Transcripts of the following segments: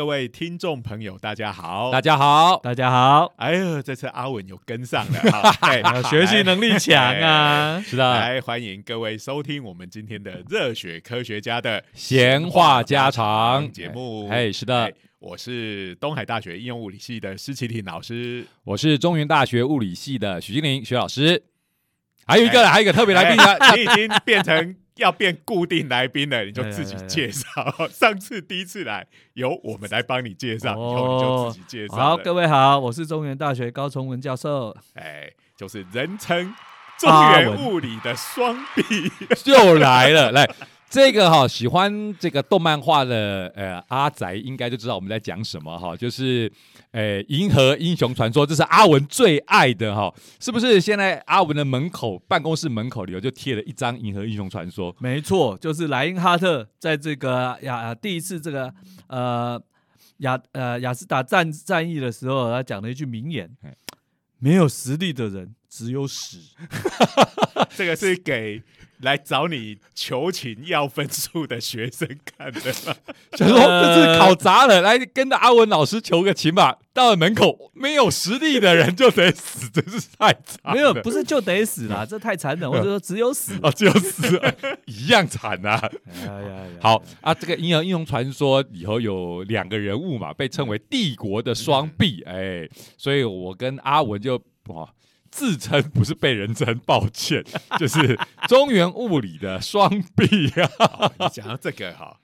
各位听众朋友，大家好！大家好，大家好，哎呦，这次阿文有跟上了，哈哎学习能力强啊！是的，来欢迎各位收听我们今天的热血科学家的闲话家常。节目。哎，是的。哎，我是东海大学应用物理系的施启廷老师，我是中原大学物理系的许金玲许老师，还有一个，还有一个特别来宾呢，哎你已经变成要变固定来宾了，你就自己介绍。上次第一次来，由我们来帮你介绍，以后你就自己介绍。好，各位好，我是中原大学高崇文教授。哎，就是人称中原物理的双臂，又来了，来。这个哈喜欢这个动漫画的呃阿宅应该就知道我们在讲什么哈，就是呃银河英雄传说，这是阿文最爱的哈，是不是？现在阿文的门口办公室门口里头就贴了一张银河英雄传说，没错，就是莱因哈特在这个亚第一次这个呃亚呃雅斯达战战役的时候，他讲了一句名言：没有实力的人只有屎。这个是给。来找你求情要分数的学生看的，想说这次考砸了，来跟着阿文老师求个情吧。到了门口，没有实力的人就得死，真是太惨。没有，不是就得死啦，这太残忍。或者说只有死啊，只有死，一样惨呐。好啊，这个《婴儿英雄传说》里头有两个人物嘛，被称为帝国的双臂，哎，所以我跟阿文就哇。自称不是被人称，抱歉，就是中原物理的双臂啊。讲到这个哈，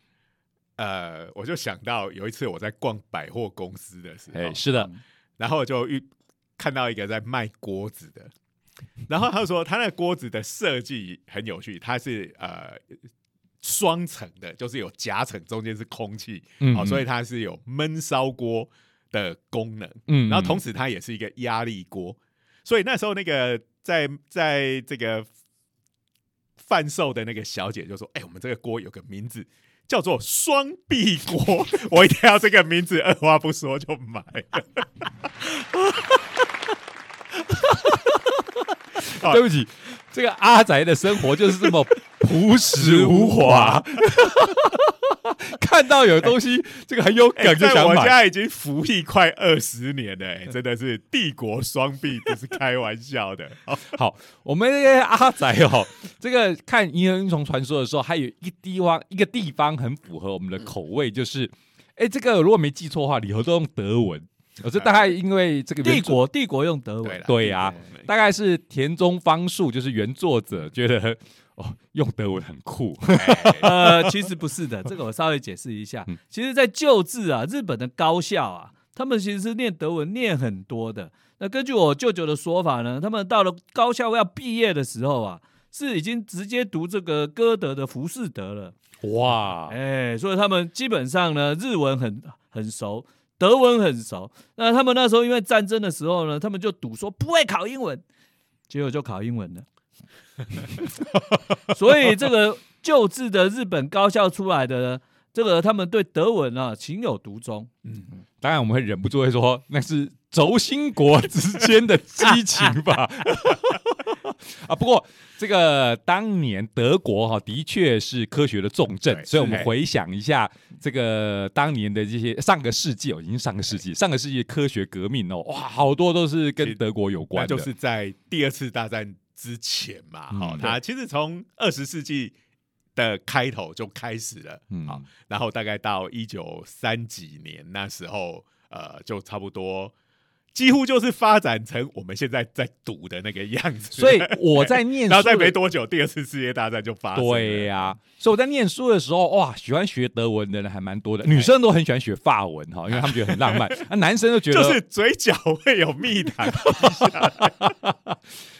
呃，我就想到有一次我在逛百货公司的时候，是的，然后就遇看到一个在卖锅子的，然后他说他那锅子的设计很有趣，它是呃双层的，就是有夹层，中间是空气，好，所以它是有焖烧锅的功能，嗯，然后同时它也是一个压力锅。所以那时候，那个在在这个贩售的那个小姐就说：“哎，我们这个锅有个名字叫做双壁锅，我一定要这个名字，二话不说就买。”对不起，这个阿宅的生活就是这么朴实无华。看到有东西，这个很有梗，就想买。我家已经服役快二十年了，真的是帝国双臂，不是开玩笑的。好，我们阿宅哦，这个看《银河英雄传说》的时候，还有一地方一个地方很符合我们的口味，就是，哎，这个如果没记错的话，里头都用德文。我这大概因为这个帝国帝国用德文，对呀，大概是田中方树就是原作者觉得。哦，用德文很酷。呃，其实不是的，这个我稍微解释一下。其实，在旧制啊，日本的高校啊，他们其实是念德文念很多的。那根据我舅舅的说法呢，他们到了高校要毕业的时候啊，是已经直接读这个歌德的浮士德了。哇，哎，所以他们基本上呢，日文很很熟，德文很熟。那他们那时候因为战争的时候呢，他们就赌说不会考英文，结果就考英文了。所以这个救治的日本高校出来的这个，他们对德文啊情有独钟。嗯，当然我们会忍不住会说，那是轴心国之间的激情吧。啊，不过这个当年德国哈的确是科学的重镇，所以我们回想一下这个当年的这些上个世纪哦，已经上个世纪，上个世纪科学革命哦，哇，好多都是跟德国有关的，就是在第二次大战。之前嘛，好，它其实从二十世纪的开头就开始了，好，然后大概到一九三几年那时候，呃，就差不多几乎就是发展成我们现在在赌的那个样子。所以我在念，然后再没多久，第二次世界大战就发生。对呀，所以我在念书的时候，哇，喜欢学德文的人还蛮多的，女生都很喜欢学法文哈，因为他们觉得很浪漫，啊，男生就觉得就是嘴角会有蜜糖。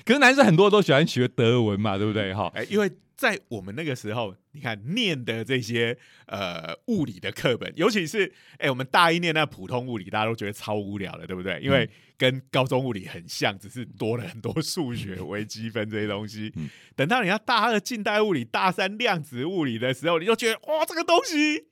可是男生很多都喜欢学德文嘛，对不对？哈，哎，因为在我们那个时候，你看念的这些呃物理的课本，尤其是哎，我们大一念那普通物理，大家都觉得超无聊的，对不对？因为跟高中物理很像，只是多了很多数学、微积分这些东西。等到你要大二近代物理、大三量子物理的时候，你就觉得哇，这个东西。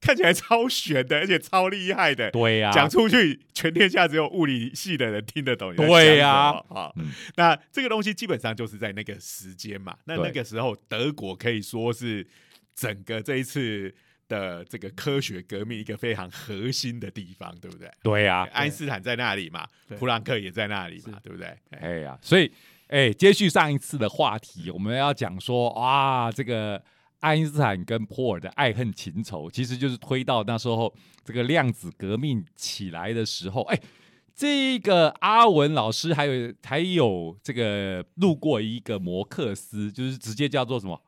看起来超悬的，而且超厉害的。对呀，讲出去，全天下只有物理系的人听得懂。对呀，好，那这个东西基本上就是在那个时间嘛。那那个时候，德国可以说是整个这一次的这个科学革命一个非常核心的地方，对不对？对呀、爱因斯坦在那里嘛，普朗克也在那里嘛，对不对？哎哎呀，所以哎，接续上一次的话题，我们要讲说啊，这个爱因斯坦跟波尔的爱恨情仇，其实就是推到那时候这个量子革命起来的时候，哎。这个阿文老师还有还有这个路过一个摩克斯，就是直接叫做什么？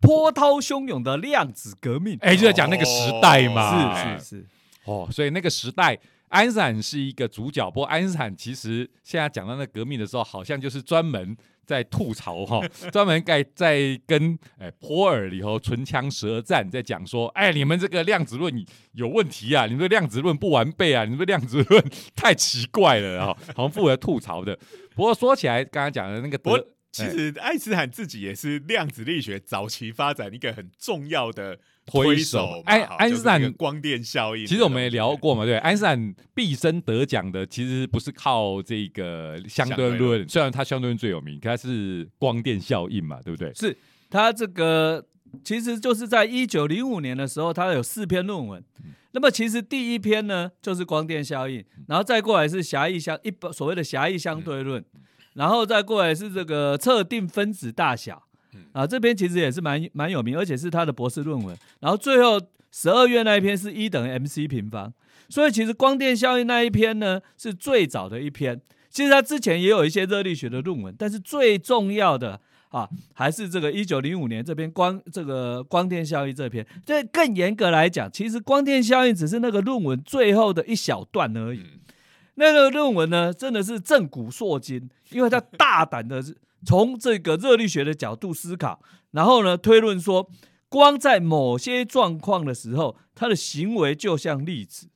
波涛汹涌的量子革命，哎，就在讲那个时代嘛。是是是，哦，所以那个时代，爱因斯坦是一个主角。不过，爱因斯坦其实现在讲到那革命的时候，好像就是专门在吐槽哈，专门在在跟哎波尔里头唇枪舌战，在讲说，哎，你们这个量子论有问题啊，你们的量子论不完备啊，你们的量子论太奇怪了啊，好像负责吐槽的。不过说起来，刚刚讲的那个不过德，其实爱因斯坦自己也是量子力学早期发展一个很重要的推手手嘛。爱爱因斯坦光电效应，其实我们也聊。过嘛，对，爱因斯坦毕生得奖的其实不是靠这个相对论，虽然他相对论最有名，可它是光电效应嘛，对不对？是他这个其实就是在一九零五年的时候，他有四篇论文。那么其实第一篇呢就是光电效应，然后再过来是狭义相一般所谓的狭义相对论，然后再过来是这个测定分子大小啊，这篇其实也是蛮蛮有名，而且是他的博士论文。然后最后十二月那一篇是一等于 mc 平方，所以其实光电效应那一篇呢是最早的一篇。其实他之前也有一些热力学的论文，但是最重要的啊，还是这个一九零五年这篇光这个光电效应这篇。这更严格来讲，其实光电效应只是那个论文最后的一小段而已。嗯那个论文呢，真的是震古烁今，因为他大胆的从这个热力学的角度思考，然后呢推论说，光在某些状况的时候，他的行为就像粒子。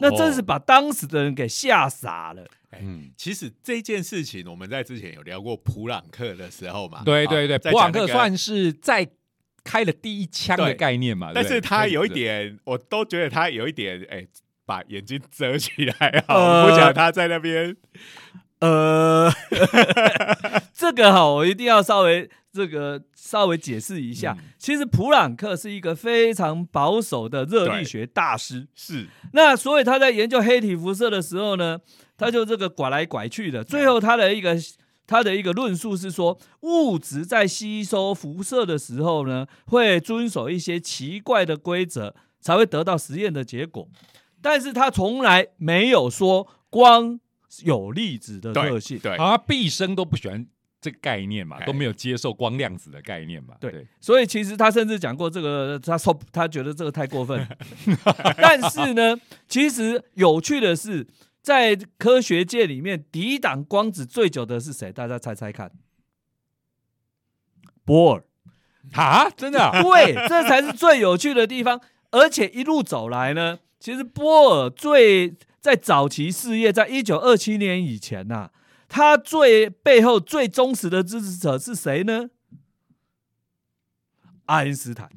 那真是把当时的人给吓傻了。嗯，其实这件事情，我们在之前有聊过普朗克的时候嘛。对对对，普朗克算是在开了第一枪的概念嘛，但是他有一，点，我都觉得他有一点，哎、把眼睛遮起来啊！呃我不讲他在那边，呃，这个哈，我一定要稍微这个稍微解释一下。嗯其实普朗克是一个非常保守的热力学大师，是那所以他在研究黑体辐射的时候呢，他就这个拐来拐去的。最后他的一个他的一个论述是说，物质在吸收辐射的时候呢，会遵守一些奇怪的规则，才会得到实验的结果。但是他从来没有说光有粒子的特性。对，好像毕生都不喜欢这个概念嘛，哎都没有接受光量子的概念嘛，对所以其实他甚至讲过这个，他说他觉得这个太过分。但是呢，其实有趣的是，在科学界里面，抵挡光子最久的是谁？大家猜猜看。波尔，啊，真的啊对，这才是最有趣的地方。而且一路走来呢，其实波尔最在早期事业，在一九二七年以前呐、他最背后最忠实的支持者是谁呢？爱因斯坦。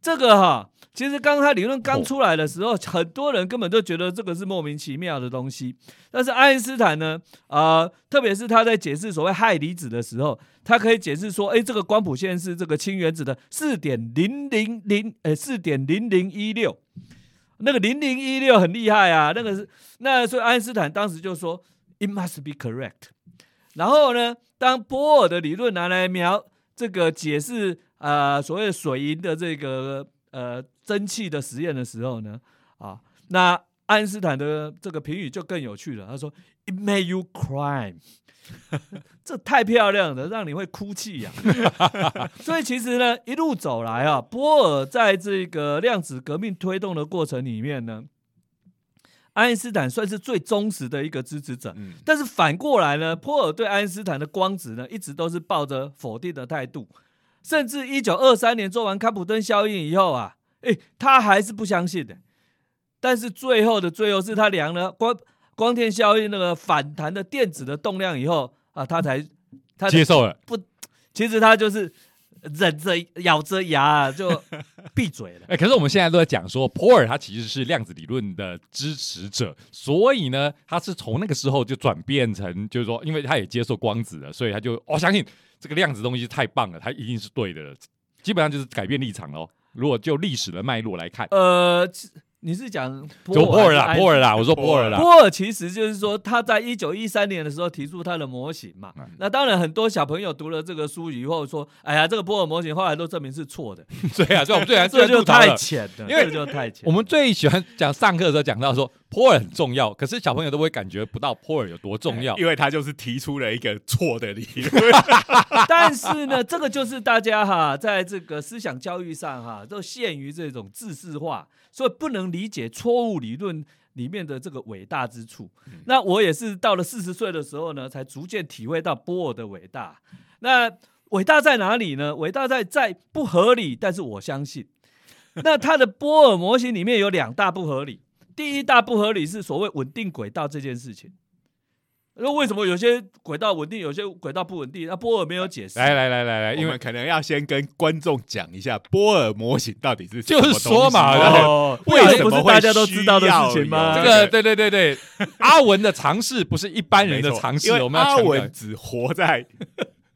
这个哈，其实刚他理论刚出来的时候，很多人根本就觉得这个是莫名其妙的东西。但是爱因斯坦呢，啊、特别是他在解释所谓氦离子的时候，他可以解释说，哎，这个光谱线是这个氢原子的四点零零零，呃，四点零零一六，那个零零一六很厉害啊，那个是那所以爱因斯坦当时就说，it must be correct。然后呢，当波尔的理论拿来描这个解释呃所谓水银的这个呃蒸汽的实验的时候呢，啊，那爱因斯坦的这个评语就更有趣了，他说，it made you cry。这太漂亮了，让你会哭泣呀、所以其实呢，一路走来啊，波尔在这个量子革命推动的过程里面呢，爱因斯坦算是最忠实的一个支持者。嗯，但是反过来呢，波尔对爱因斯坦的光子呢，一直都是抱着否定的态度，甚至一九二三年做完康普顿效应以后啊，诶，他还是不相信的。但是最后的最后，是他量了光光电效应那个反弹的电子的动量以后啊，他才他接受了不，其实他就是忍着咬着牙啊就 闭嘴了。哎、可是我们现在都在讲说，普尔他其实是量子理论的支持者，所以呢，他是从那个时候就转变成，就是说，因为他也接受光子了，所以他就哦相信这个量子东西太棒了，他一定是对的了，基本上就是改变立场喽。如果就历史的脉络来看，呃，你是讲就波尔啦，波尔啦，我说波尔啦，波尔其实就是说，他在一九一三年的时候提出他的模型嘛。嗯那当然，很多小朋友读了这个书以后说：“哎呀，这个波尔模型后来都证明是错的，对啊，所以我们最喜欢 这就太。浅了，因为这就太浅。”我们最喜欢讲上课的时候讲到说波尔很重要，可是小朋友都会感觉不到波尔有多重要。因为他就是提出了一个错的理论。但是呢，这个就是大家哈，在这个思想教育上哈，都限于这种自视化，所以不能理解错误理论里面的这个伟大之处。那我也是到了四十岁的时候呢，才逐渐体会到波尔的伟大。那伟大在哪里呢？伟大在在不合理，但是我相信。那它的波尔模型里面有两大不合理，第一大不合理是所谓稳定轨道这件事情。那为什么有些轨道稳定，有些轨道不稳定？那波尔没有解释。来来来来来，因为可能要先跟观众讲一下波尔模型到底是就是说嘛然后哦，为什么不是大家都知道的事情吗？这个对对对对，阿文的尝试不是一般人的尝试，因为我们要阿文只活在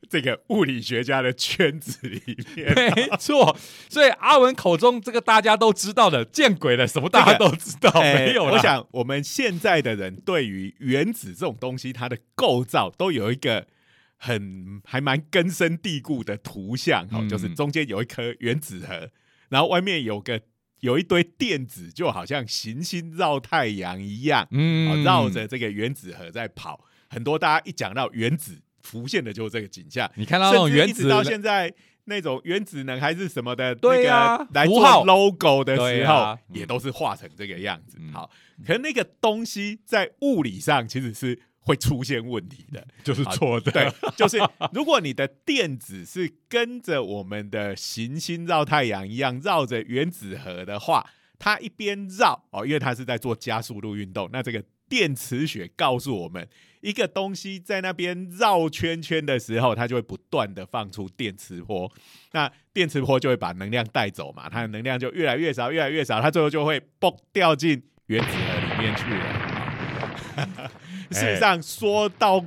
这个物理学家的圈子里面。没错，所以阿文口中这个大家都知道的见鬼了，什么大家都知道，哎没有啦我想我们现在的人对于原子这种东西，它的构造都有一个很还蛮根深蒂固的图像，哦，嗯就是中间有一颗原子核，然后外面有个有一堆电子，就好像行星绕太阳一样，嗯哦绕着这个原子核在跑。很多大家一讲到原子，浮现的就是这个景象。你看到那种原子一直到现在那种原子能还是什么的，对啊那个来做符号 logo 的时候，啊也都是画成这个样子。嗯好，可是那个东西在物理上其实是会出现问题的。就是错的，对，就是如果你的电子是跟着我们的行星绕太阳一样绕着原子核的话，它一边绕哦，因为它是在做加速度运动，那这个电磁学告诉我们，一个东西在那边绕圈圈的时候，它就会不断的放出电磁波，那电磁波就会把能量带走嘛，它的能量就越来越少，越来越少，它最后就会嘣掉进原子核里面去了。事实上，说到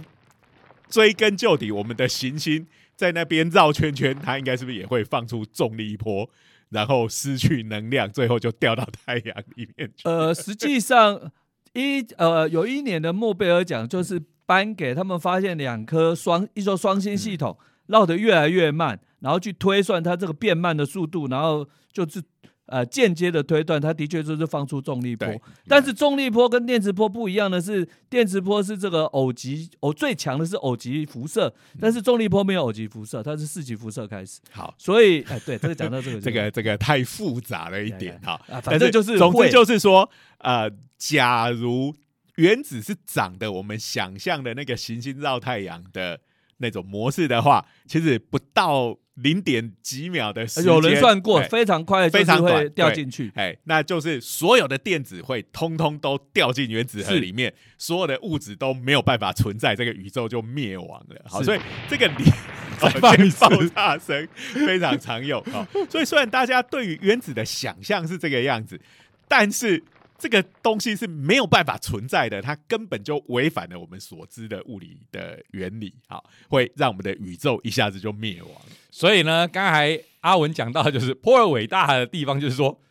追根究底，我们的行星在那边绕圈圈，它应该是不是也会放出重力波，然后失去能量，最后就掉到太阳里面去？呃，实际上一呃有一年的诺贝尔奖就是颁给他们发现两颗双一说双星系统绕得越来越慢，然后去推算它这个变慢的速度，然后就是。呃，间接的推断，它的确就是放出重力波，但是重力波跟电磁波不一样的是，电磁波是这个偶极偶最强的是偶极辐射，但是重力波没有偶极辐射，它是四级辐射开始，好，所以哎，对，这个讲到这个 这个这个太复杂了一点哈。啊，反正就是总之就是说，呃，假如原子是长的我们想象的那个行星绕太阳的那种模式的话，其实不到零点几秒的时间，有人算过，哎非常快，非常就是会短掉进去。哎，那就是所有的电子会通通都掉进原子核里面，所有的物质都没有办法存在，这个宇宙就灭亡了。好，所以这个理 再放一次 爆炸声非常常用。好，所以虽然大家对于原子的想象是这个样子，但是这个东西是没有办法存在的，它根本就违反了我们所知的物理的原理。好，会让我们的宇宙一下子就灭亡。所以呢，刚才阿文讲到，就是 波尔伟大的地方，就是说，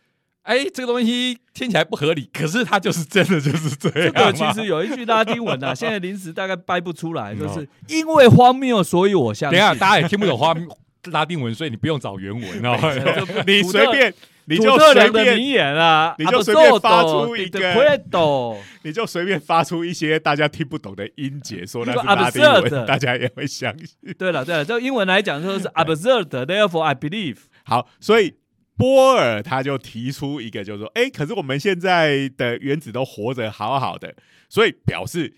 哎，这个东西听起来不合理，可是它就是真的就是这这样这。个其实有一句拉丁文啊，现在临时大概掰不出来，嗯就是因为荒谬，所以我相信。等一下大家也听不懂花拉丁文，所以你不用找原文哦。你随便，你就随便。言啊，你就随便发出一个你就随便发出一些大家听不懂的音节，说那你说是拉丁文，大家也会相信。对了对了，就英文来讲就是 absurd，therefore I believe。好，所以波尔他就提出一个，就是说，哎，可是我们现在的原子都活着好好的，所以表示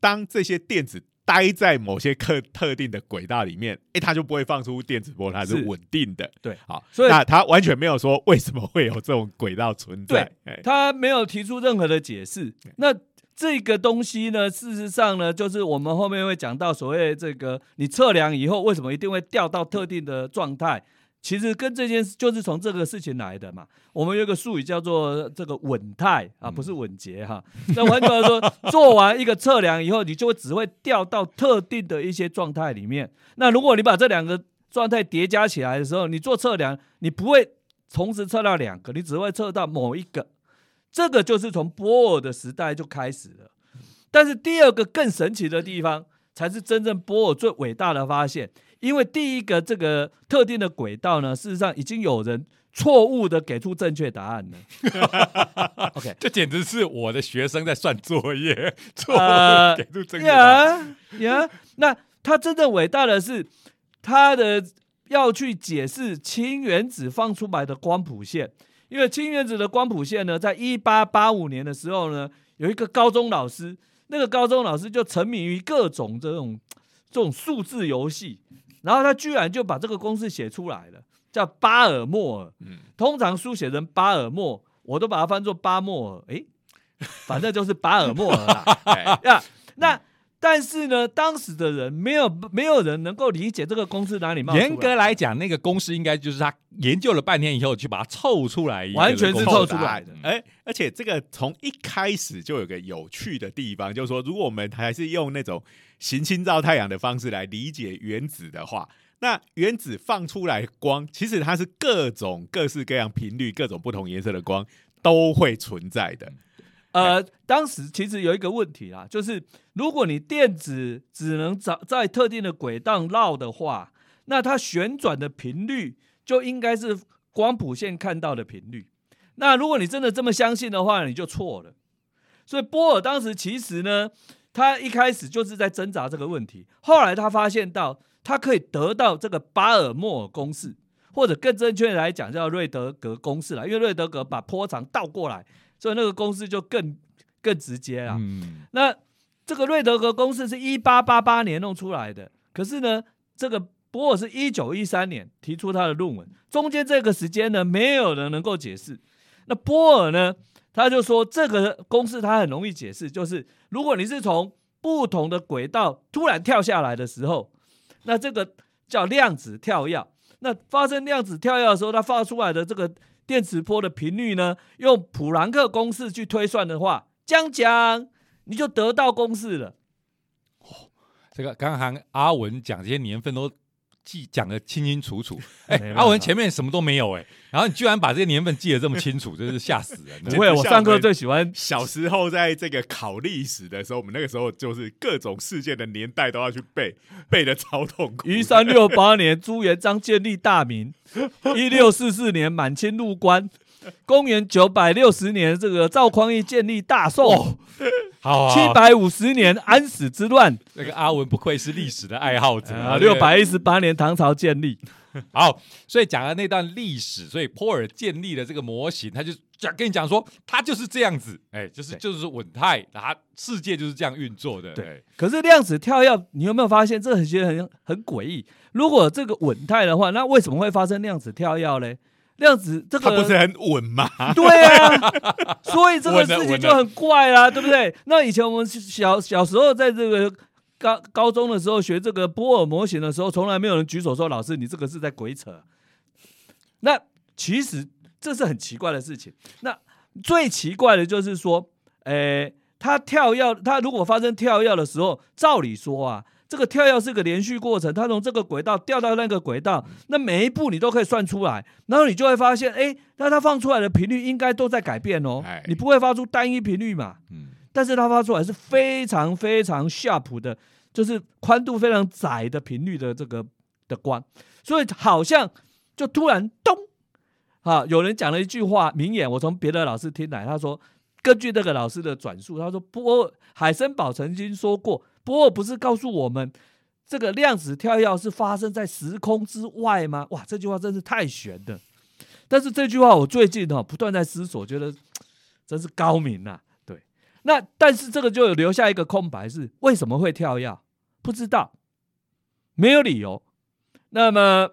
当这些电子待在某些特特定的轨道里面，哎，它就不会放出电磁波，它是是稳定的。对好，所以那他完全没有说为什么会有这种轨道存在。哎他没有提出任何的解释。那这个东西呢，事实上呢，就是我们后面会讲到所谓这个你测量以后为什么一定会掉到特定的状态，其实跟这件事就是从这个事情来的嘛。我们有个术语叫做这个稳态啊，不是稳结哈。那换句话说，做完一个测量以后，你就会只会掉到特定的一些状态里面。那如果你把这两个状态叠加起来的时候，你做测量，你不会同时测到两个，你只会测到某一个，这个就是从波尔的时代就开始了。但是第二个更神奇的地方，才是真正波尔最伟大的发现，因为第一个这个特定的轨道呢，事实上已经有人错误的给出正确答案了。OK，这简直是我的学生在算作业，错呃误给出正确答案。呀呀，那他真正伟大的是他的要去解释氢原子放出来的光谱线，因为氢原子的光谱线呢，在一八八五年的时候呢，有一个高中老师，那个高中老师就沉迷于各种这种这种数字游戏，然后他居然就把这个公式写出来了，叫巴尔默尔。嗯通常书写成巴尔默，我都把它翻作巴默尔，诶，反正就是巴尔默尔啦。那但是呢，当时的人没有没有人能够理解这个公式哪里冒出来。严格来讲，那个公式应该就是他研究了半天以后，去把它凑出来完全是凑出来的哎，而且这个从一开始就有个有趣的地方，就是说，如果我们还是用那种行星照太阳的方式来理解原子的话，那原子放出来光，其实它是各种各式各样频率、各种不同颜色的光都会存在的。呃，当时其实有一个问题啦，就是如果你电子只能在在特定的轨道绕的话，那它旋转的频率就应该是光谱线看到的频率。那如果你真的这么相信的话，你就错了。所以波尔当时其实呢，他一开始就是在挣扎这个问题，后来他发现到他可以得到这个巴尔默尔公式，或者更正确来讲叫瑞德格公式啦，因为瑞德格把波长倒过来，所以那个公式就更更直接了。嗯，那这个瑞德格公式是一八八八年弄出来的，可是呢，这个波尔是一九一三年提出他的论文，中间这个时间呢，没有人能够解释。那波尔呢，他就说这个公式他很容易解释，就是如果你是从不同的轨道突然跳下来的时候，那这个叫量子跳跃。那发生量子跳跃的时候，它发出来的这个电磁波的频率呢，用普朗克公式去推算的话，将讲你就得到公式了。这个刚刚阿文讲这些年份都记讲的清清楚楚，哎、没办法阿文前面什么都没有哎、然后你居然把这些年份记得这么清楚，真是吓死人了。不会，我上课最喜欢小时候在这个考历史的时候，我们那个时候就是各种事件的年代都要去背，背的超痛苦。一三六八年，朱元璋建立大明；一六四四年，满清入关；公元九百六十年，这个赵匡胤建立大宋；好好好七百五十年，安史之乱；那个阿文不愧是历史的爱好者啊，六百一十八年，唐朝建立。好，所以讲了那段历史，所以波尔建立了这个模型，他就讲跟你讲说，他就是这样子，哎，就是就是稳态，他世界就是这样运作的，对可是量子跳跃，你有没有发现这很觉得很很诡异？如果这个稳态的话，那为什么会发生量子跳跃嘞？量子这个它不是很稳吗？对啊，所以这个事情就很怪啦，对不对？那以前我们小小时候在这个高高中的时候学这个波尔模型的时候，从来没有人举手说老师你这个是在鬼扯。那其实这是很奇怪的事情。那最奇怪的就是说，诶，他跳跃，他如果发生跳跃的时候，照理说啊。这个跳跃是个连续过程，它从这个轨道掉到那个轨道，那每一步你都可以算出来，然后你就会发现，哎，那它放出来的频率应该都在改变哦哎，你不会发出单一频率嘛？嗯，但是它发出来是非常非常 sharp 的，就是宽度非常窄的频率的这个的光，所以好像就突然咚，啊，有人讲了一句话名言，我从别的老师听来，他说，根据那个老师的转述，他说波尔海森堡曾经说过，波尔不是告诉我们。这个量子跳跃是发生在时空之外吗？哇，这句话真是太玄了。但是这句话我最近哈、不断在思索，觉得真是高明啊、对，那但是这个就有留下一个空白，是为什么会跳跃？不知道，没有理由。那么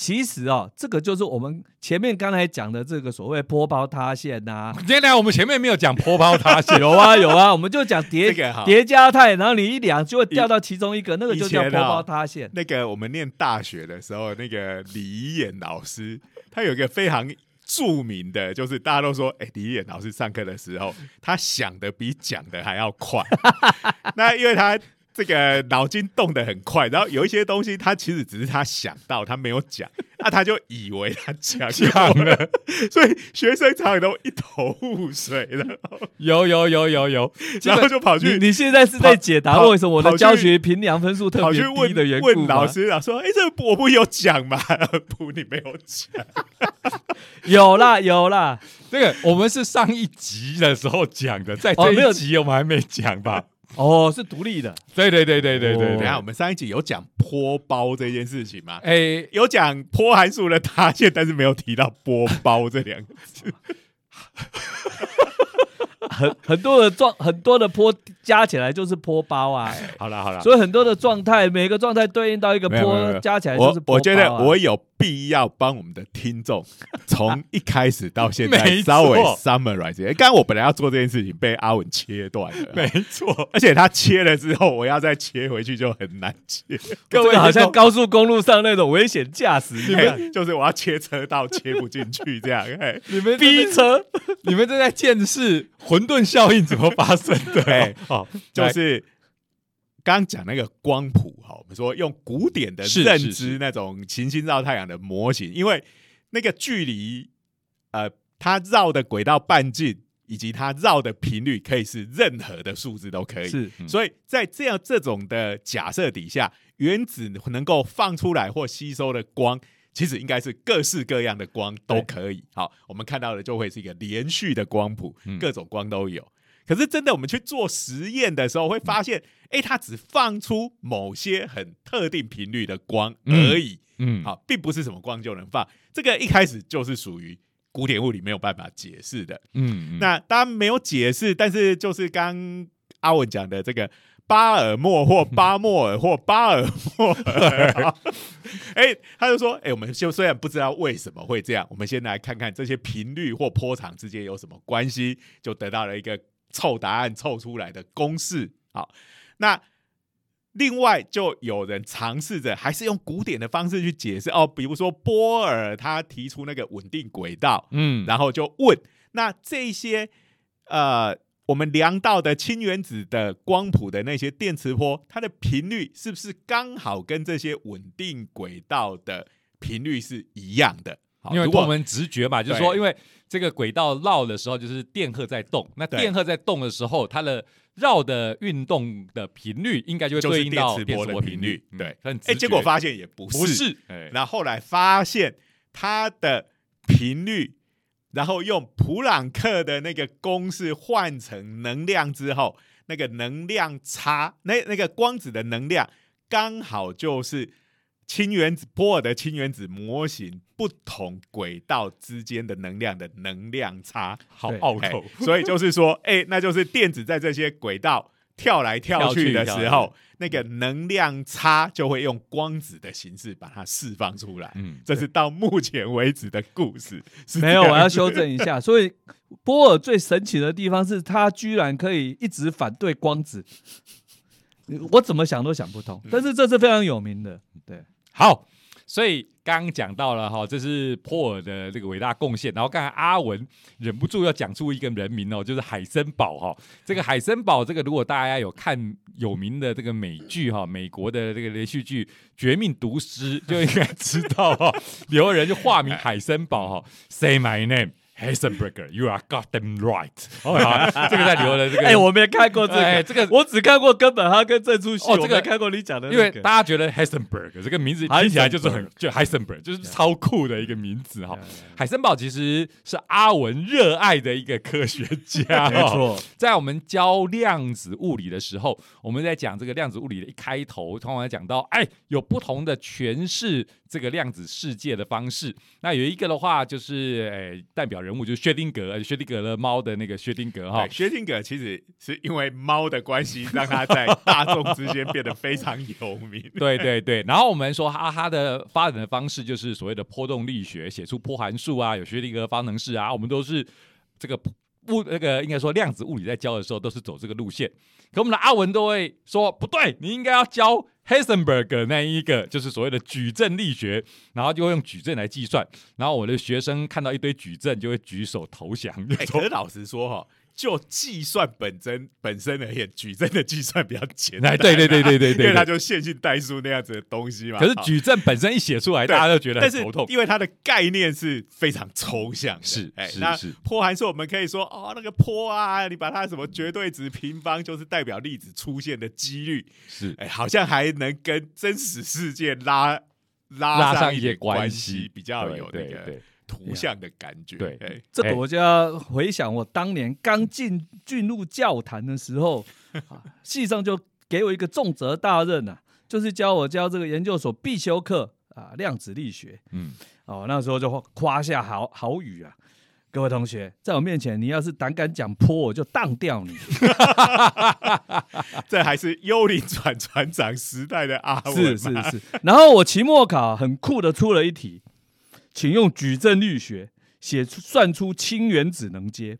其实哦、这个就是我们前面刚才讲的这个所谓坡包塌陷呐、原来我们前面没有讲坡包塌陷，有啊有啊，我们就讲叠 叠加态，然后你一量就会掉到其中一个，那个就叫坡以前啊包塌陷。那个我们念大学的时候，那个李怡眼老师，他有一个非常著名的，就是大家都说，哎、李怡眼老师上课的时候，他想的比讲的还要快。那因为他这个脑筋动得很快，然后有一些东西他其实只是他想到，他没有讲，那他就以为他讲 讲了，所以学生常常都一头雾水了，有有有有有，然后就跑去你你现在是在解答跑为什么我的教学评量分数特别跑去问低的缘故问老吗？师啊，说：“哎、这个我不有讲吗？不，你没有讲。有啦有啦，这个我们是上一集的时候讲的，在这一集我们还没讲吧？哦，是独立的，对对对对对对哦等下，我们上一集有讲坡包这件事情吗？哎，有讲坡函数的塌陷，但是没有提到波包这两个字。很 很多的状很多的坡加起来就是坡包啊，好了好了，所以很多的状态，每个状态对应到一个坡，加起来就是坡啊我我觉得我有必要帮我们的听众 从一开始到现在稍微 summarize。刚刚我本来要做这件事情，被阿文切断了，没错，而且他切了之后，我要再切回去就很难切。各位好像高速公路上那种危险驾驶一样，就是我要切车道切不进去这样。嘿你们逼车。你们正在见识混沌效应怎么发生的？对 哦，就是刚刚讲那个光谱哈，我们说用古典的认知那种行星绕太阳的模型，因为那个距离，呃，它绕的轨道半径以及它绕的频率可以是任何的数字都可以，是。嗯所以在这样这种的假设底下，原子能够放出来或吸收的光。其实应该是各式各样的光都可以。好，我们看到的就会是一个连续的光谱，嗯各种光都有。可是真的，我们去做实验的时候，会发现，哎、它只放出某些很特定频率的光而已。嗯，好，并不是什么光就能放。这个一开始就是属于古典物理没有办法解释的。嗯，嗯那当然没有解释，但是就是刚阿文讲的这个巴尔莫或巴莫尔或巴尔莫尔，哎、他就说，哎、我们就虽然不知道为什么会这样，我们先来看看这些频率或波长之间有什么关系，就得到了一个凑答案凑出来的公式。好，那。另外，就有人尝试着还是用古典的方式去解释哦，比如说波尔他提出那个稳定轨道，嗯，然后就问那这些呃我们量到的氢原子的光谱的那些电磁波，它的频率是不是刚好跟这些稳定轨道的频率是一样的？因为我们直觉嘛，就是说，因为这个轨道绕的时候，就是电荷在动，那对。电荷在动的时候，它的绕的运动的频率应该就会就是对应到电磁波的波频率嗯对很哎，结果发现也不是，不是，哎，然后后来发现它的频率，然后用普朗克的那个公式换成能量之后，那个能量差，那那个光子的能量刚好就是氢原子波尔的氢原子模型不同轨道之间的能量的能量差。好拗口，所以就是说，哎、那就是电子在这些轨道跳来跳去的时候，那个能量差就会用光子的形式把它释放出来。嗯，这是到目前为止的故事。是没有，我要修正一下。所以波尔最神奇的地方是他居然可以一直反对光子，我怎么想都想不通。但是这是非常有名的，对，好，所以刚刚讲到了哈，这是波尔的这个伟大贡献。然后刚才阿文忍不住要讲出一个人名哦，就是海森堡哈。这个海森堡，这个如果大家有看有名的这个美剧哈，美国的这个连续剧《绝命毒师》，就应该知道哈，有人就化名海森堡哈，Say my name。Heisenberger, you are goddamn right。哦，好，这个在留了这个，哎，我没看过这个，哎这个我只看过根本哈根这出戏，哦这个看过你讲的因为。大家觉得 Heisenberg 这个名字听起来就是很就 Heisenberg 就是超酷的一个名字哈。海森堡其实是阿文热爱的一个科学家，没。错，在我们教量子物理的时候，我们在讲这个量子物理的一开头，通常讲到，哎，有不同的诠释这个量子世界的方式。那有一个的话，就是哎，代表人物就是薛定谔，薛定谔的猫的那个薛定谔哈，。薛定谔其实是因为猫的关系，让他在大众之间变得非常有名。对对对，然后我们说哈哈的发展的方式就是所谓的波动力学，写出波函数啊，有薛定谔方程式啊，我们都是这个物那个应该说量子物理在教的时候都是走这个路线。可我们的阿文都会说不对，你应该要教 Heisenberg 那一个，就是所谓的矩阵力学，然后就会用矩阵来计算。然后我的学生看到一堆矩阵就会举手投降，就哎，说可老实说哈，就计算本身本身而言，矩阵的计算比较简单、哎，对对对对对对，因为它就线性代数那样子的东西嘛。可是好矩阵本身一写出来，大家都觉得头痛。因为它的概念是非常抽象的，是哎，那坡函数我们可以说哦，那个坡啊，你把它什么绝对值平方，就是代表粒子出现的几率，是。哎，好像还能跟真实世界拉拉拉上一点关系，比较有那个图像的感觉。对哎这个我就要回想我当年刚进进入教坛的时候，啊，系上就给我一个重责大任啊，就是教我教这个研究所必修课啊，量子力学。嗯，哦，那时候就夸下好好语啊，各位同学，在我面前，你要是胆敢讲泼，我就当掉你。这还是幽灵船船长时代的阿文是是是。然后我期末考很酷的出了一题，请用矩阵力学写出算出氢原子能阶。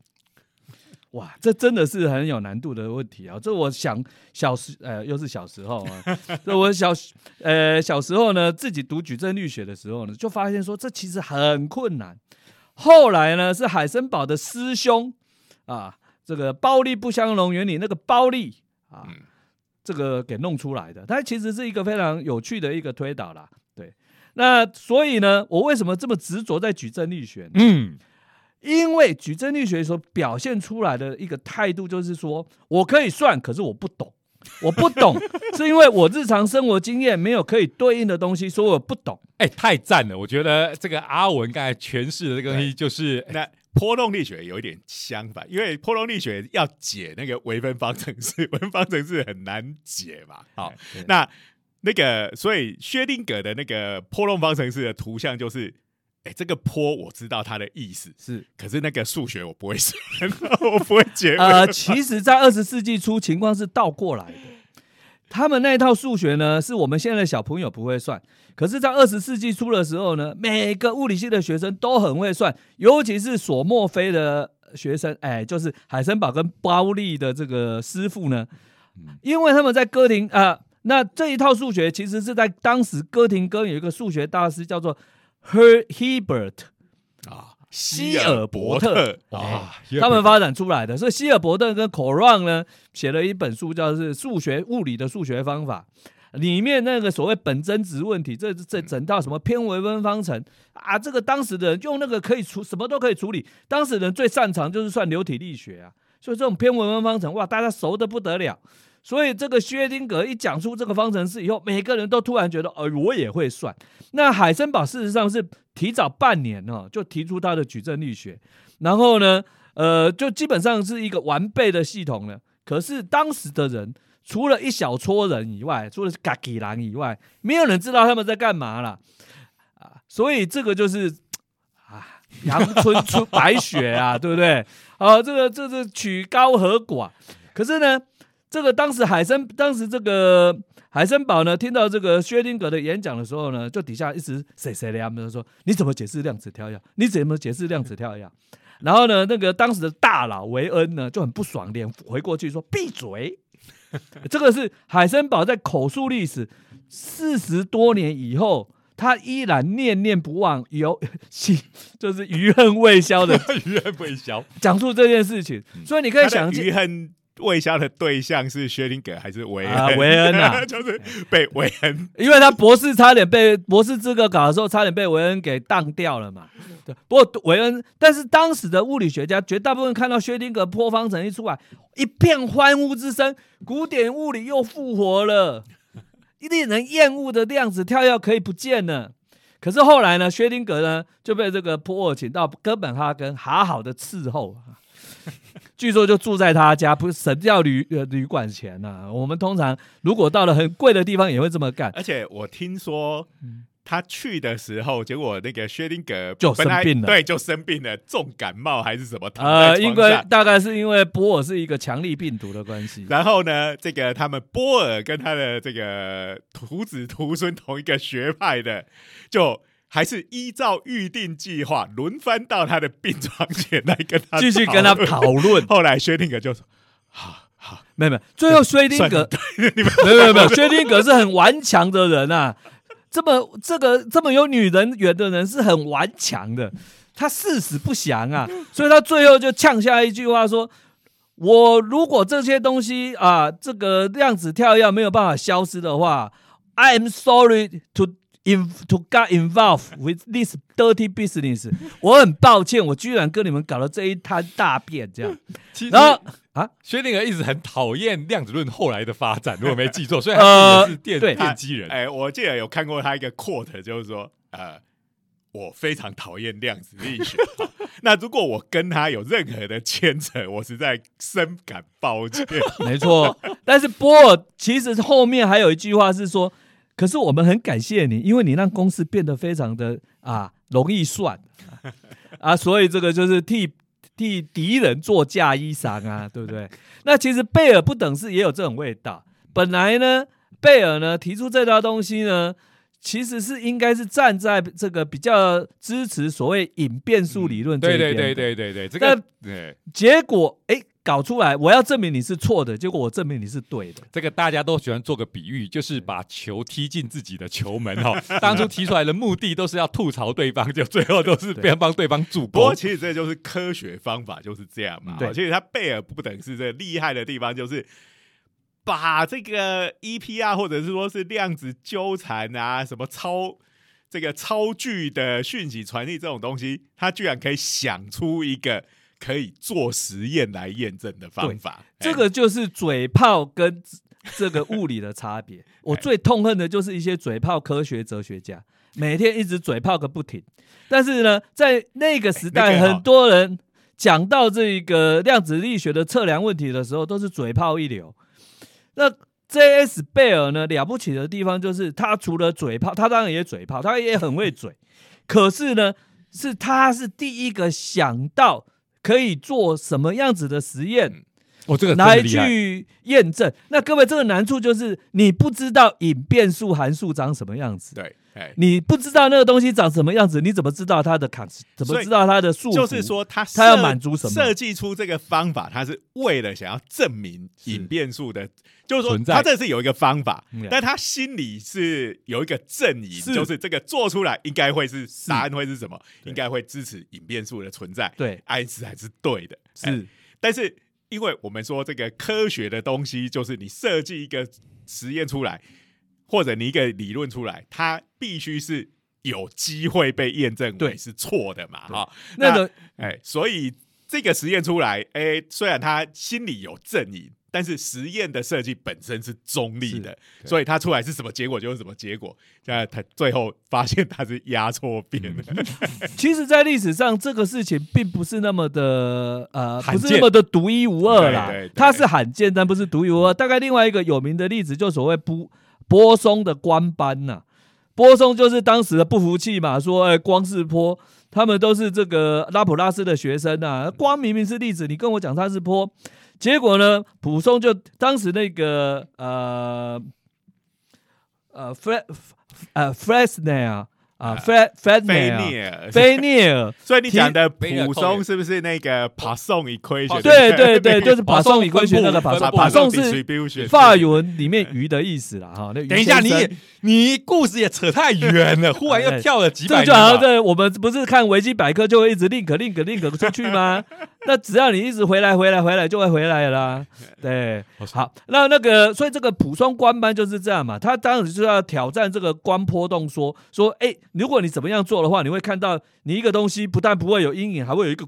哇，这真的是很有难度的问题啊！这我想小时呃，又是小时候啊，这我小呃小时候呢，自己读矩阵力学的时候呢，就发现说这其实很困难。后来呢，是海森堡的师兄啊，这个暴力不相容原理那个暴力啊，嗯这个给弄出来的。它其实是一个非常有趣的一个推导啦。对，那所以呢，我为什么这么执着在矩阵力学？嗯，因为矩阵力学所表现出来的一个态度就是说，我可以算，可是我不懂。我不懂，是因为我日常生活经验没有可以对应的东西，所以我不懂。哎，太赞了！我觉得这个阿文刚才诠释的这个东西就是那波动力学有一点相反，因为波动力学要解那个微分方程式，微分方程式很难解嘛。好，那那个所以薛定谔的那个波动方程式的图像就是，哎，这个波我知道它的意思，是可是那个数学我不会算，我不会解。呃，其实，在二十世纪初，情况是倒过来的。他们那一套数学呢，是我们现在的小朋友不会算，可是，在二十世纪初的时候呢，每个物理系的学生都很会算，尤其是索莫菲的学生，哎，就是海森堡跟包利的这个师傅呢，因为他们在哥廷啊、那这一套数学其实是在当时哥廷根有一个数学大师叫做 Her Hebert 啊，希尔伯特啊，啊，他们发展出来的。所以希尔伯特跟 Coran 呢写了一本书，叫是《数学物理的数学方法》，里面那个所谓本真值问题，这这整套什么偏微分方程啊，这个当时的人用那个可以处什么都可以处理，当时人最擅长就是算流体力学啊，所以这种偏微分方程哇，大家熟的不得了。所以这个薛定谔一讲出这个方程式以后，每个人都突然觉得，哦，我也会算。那海森堡事实上是提早半年哦，就提出他的矩阵力学，然后呢，呃，就基本上是一个完备的系统了。可是当时的人，除了一小撮人以外，除了嘎吉狼以外，没有人知道他们在干嘛了啊。所以这个就是啊，阳春出白雪啊，对不对？啊，这个这是曲高和寡。可是呢，这个当时海森，当时这个海森堡呢，听到这个薛定谔的演讲的时候呢，就底下一直谁谁的他们说你怎么解释量子跳跃？你怎么解释量子跳跃？然后呢，那个当时的大佬维恩呢就很不爽，脸回过去说闭嘴。这个是海森堡在口述历史四十多年以后，他依然念念不忘，有 就是余恨未消的 余恨未消，讲述这件事情。所以你可以想余恨未消的对象是薛定谔还是韦恩？啊韦恩啊 就是被韦恩因为他博士差点被博士资格搞的时候，差点被韦恩给当掉了嘛。对，不过韦恩，但是当时的物理学家绝大部分看到薛定谔破方程一出来，一片欢呼之声，古典物理又复活了，令人厌恶的量子跳跃可以不见了。可是后来呢，薛定谔呢就被这个波尔请到哥本哈根好好的伺候啊。据说就住在他家，不是省掉旅呃旅馆钱呐、我们通常如果到了很贵的地方，也会这么干。而且我听说他去的时候，结果那个薛定谔就生病了对，就生病了，重感冒还是什么，呃，因为。大概是因为波尔是一个强力病毒的关系。然后呢，这个他们波尔跟他的这个徒子徒孙同一个学派的，就还是依照预定计划轮番到他的病床前来跟他继续跟他论讨论，后来薛定谔就说：“好好，没有没有，最后薛定算谔你们没有没有没有，薛定谔是很顽强的人啊，这么这个这么有女人缘的人是很顽强的，他誓死不降啊，所以他最后就呛下一句话说：我如果这些东西啊，这个量子跳跃没有办法消失的话，I am sorry to in to get involved with this dirty business。我很抱歉，我居然跟你们搞了这一摊大便，这样。其实然后啊，薛定谔一直很讨厌量子论后来的发展，如果没记错，所以他自己也是电对电机人。哎，我记得有看过他一个 quote，就是说，呃，我非常讨厌量子力学。那如果我跟他有任何的牵扯，我实在深感抱歉。没错。但是波尔其实后面还有一句话是说，可是我们很感谢你，因为你让公司变得非常的啊容易算啊，所以这个就是替替敌人做嫁衣裳啊，对不对？那其实贝尔不等式也有这种味道。本来呢，贝尔呢提出这套东西呢，其实是应该是站在这个比较支持所谓隐变数理论这对一边的对对对对对，这但个结果哎搞出来，我要证明你是错的，结果我证明你是对的。这个大家都喜欢做个比喻，就是把球踢进自己的球门哈。当初提出来的目的都是要吐槽对方，就最后都是对别人帮对方助攻。不过其实这就是科学方法，就是这样嘛。其实他贝尔不等式这个厉害的地方，就是把这个 EPR 或者是说是量子纠缠啊，什么超这个超距的讯息传递这种东西，他居然可以想出一个可以做实验来验证的方法。这个就是嘴炮跟这个物理的差别。我最痛恨的就是一些嘴炮科学哲学家，每天一直嘴炮个不停。但是呢，在那个时代，那个哦很多人讲到这个量子力学的测量问题的时候，都是嘴炮一流。那 J.S. 贝尔呢，了不起的地方就是他除了嘴炮，他当然也嘴炮，他也很会嘴。可是呢，是他是第一个想到可以做什么样子的实验。哦，这个来去验证。那各位，这个难处就是你不知道隐变数函数长什么样子，对，哎，你不知道那个东西长什么样子，你怎么知道它的卡？怎么知道它的数？就是，说他他要满足什么设计出这个方法，他是为了想要证明隐变数的，就是说他这是有一个方法嗯，但他心里是有一个阵营，是就是这个做出来应该会是答案会是什么，应该会支持隐变数的存在。对，爱因斯坦是对的，哎是但是因为我们说这个科学的东西，就是你设计一个实验出来，或者你一个理论出来，它必须是有机会被验证为对是错的嘛，对哈。那个哎，所以这个实验出来，哎，虽然他心里有阵营，但是实验的设计本身是中立的，所以它出来是什么结果就是什么结果。现在他最后发现他是压错边了，其实，在历史上这个事情并不是那么的呃，不是那么的独一无二啦对对对。它是罕见，但不是独一无二。大概另外一个有名的例子，就所谓波波松的官班呐、波松就是当时的不服气嘛，说哎，光是坡，他们都是这个拉普拉斯的学生啊，光明明是粒子，你跟我讲他是坡，结果呢，普松就当时那个呃呃 Fres 呃 Fresnel 呃 Fre 菲 Fresnel 涅尔。菲涅尔，所以你讲的提普松是不是那个帕送 equation？对对对，就是把送理分规学那个把送，布分布把送是法文里面鱼的意思啦哈。那等一下，你也你故事也扯太远了，忽然又跳了几这百年吧。个就好像对我们不是看维基百科就会一直 link link link 出去吗？那只要你一直回来回来回来就会回来啦。对，好，那那个所以这个普松光斑就是这样嘛，他当时就要挑战这个光波动说说，哎，如果你怎么样做的话，你会看到你一个东西不但不会有阴影，还会有一个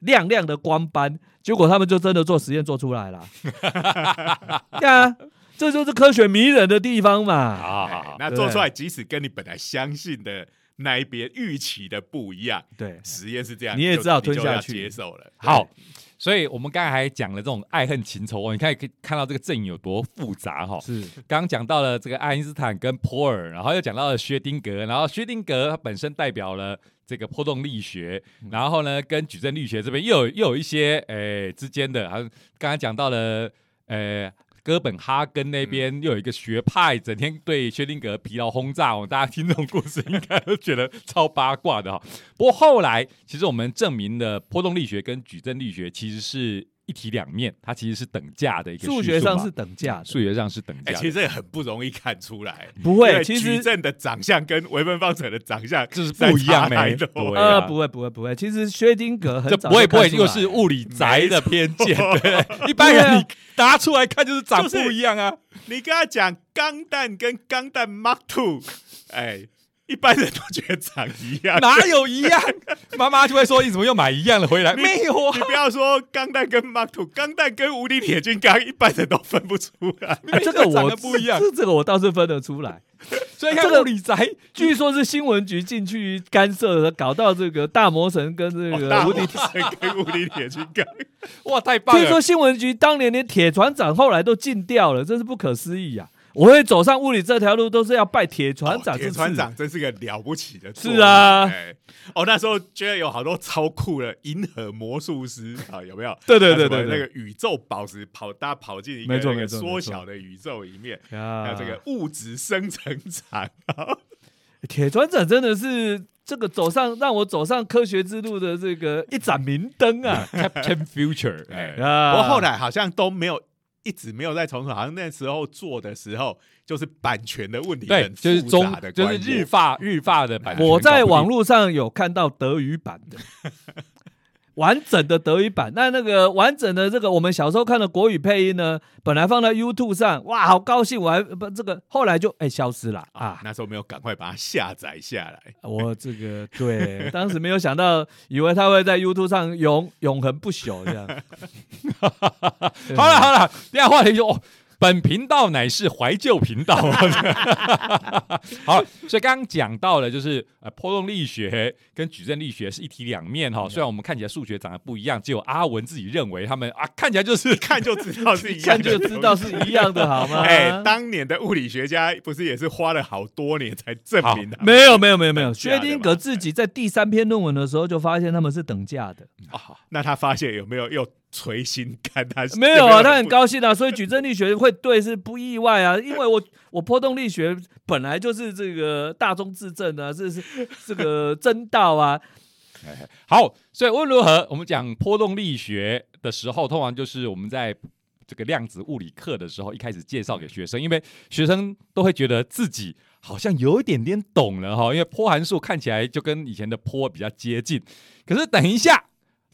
亮亮的光斑。结果他们就真的做实验做出来了。对啊，这就是科学迷人的地方嘛。好好好，那做出来，即使跟你本来相信的那一边预期的不一样，对，实验是这样，你也知道吞下去。接受了。好，所以我们刚才还讲了这种爱恨情仇哦，你看可以看到这个阵营有多复杂哈、是。刚刚讲到了这个爱因斯坦跟波尔，然后又讲到了薛定谔，然后薛定谔它本身代表了这个波动力学，然后呢跟矩阵力学这边又有又有一些诶、之间的，好像刚才讲到了呃。哥本哈根那边又有一个学派，整天对薛定谔疲劳轰炸哦，大家听这种故事应该都觉得超八卦的哈、不过后来，其实我们证明了波动力学跟矩阵力学其实是一体两面，它其实是等价的一个数学上是等价的，数学上是等哎、价的，其实这也很不容易看出来，不会，其实。矩阵的长相跟微分方程的长相就是不一样差太没多对呃，啊不会，不会，不会。其实薛丁格很早不会不会，又是物理宅的偏见，对？一般人你拿出来看就是长不一样啊。你跟他讲钢弹跟钢弹 Mark Two，哎，一般人都觉得长一样。哪有一样？妈妈就会说：“你怎么又买一样的回来？”没有啊你，不要说钢弹跟 Mark Two，钢弹跟无敌铁金刚，一般人都分不出来。啊这个长我得不一样这这个我倒是分得出来。所以看这个物理宅据说是新闻局进去干涉的，搞到这个大魔神跟这个无敌魔神跟无敌铁金刚，哇，太棒了！听说新闻局当年连铁船长后来都禁掉了，真是不可思议啊！我会走上物理这条路，都是要拜铁船长哦铁。船长真是个了不起的是啊哦，那时候觉得有好多超酷的银河魔术师 啊，有没有？对对对对对那个宇宙宝石跑，大家跑进一个没错没错缩小的宇宙里面，还啊有这个物质生成厂，铁船长真的是这个走上让我走上科学之路的这个一盏明灯啊！Captain Future，哎，啊不过后来好像都没有。一直没有在重组，好像那时候做的时候，就是版权的问题对很，复就是中就是日发日发的版权我在网络上有看到德语版的。完整的德语版，那那个完整的这个我们小时候看的国语配音呢，本来放在 YouTube 上，哇，好高兴！我还不这个后来就哎、消失了啊！那时候没有赶快把它下载下来。我这个对，当时没有想到，以为它会在 YouTube 上永永恒不朽这样。好了好了，第二话题就哦。本频道乃是怀旧频道，好，所以刚刚讲到了，就是呃，波动力学跟矩阵力学是一体两面哈。虽然我们看起来数学长得不一样，只有阿文自己认为他们啊，看起来就是 看就知道是一样看的，就知道是一样的，好吗？哎，当年的物理学家不是也是花了好多年才证明的？没有没有没有没有，薛定谔自己在第三篇论文的时候就发现他们是等价的。那他发现有没有又捶心看？他 没有啊，他很高兴啊，所以矩阵力学会对是不意外啊，因为我我波动力学本来就是这个大中至正啊，这是这个真道啊，好。所以无论如何，我们讲波动力学的时候，通常就是我们在这个量子物理课的时候，一开始介绍给学生，因为学生都会觉得自己好像有一点点懂了哈，因为波函数看起来就跟以前的波比较接近。可是等一下，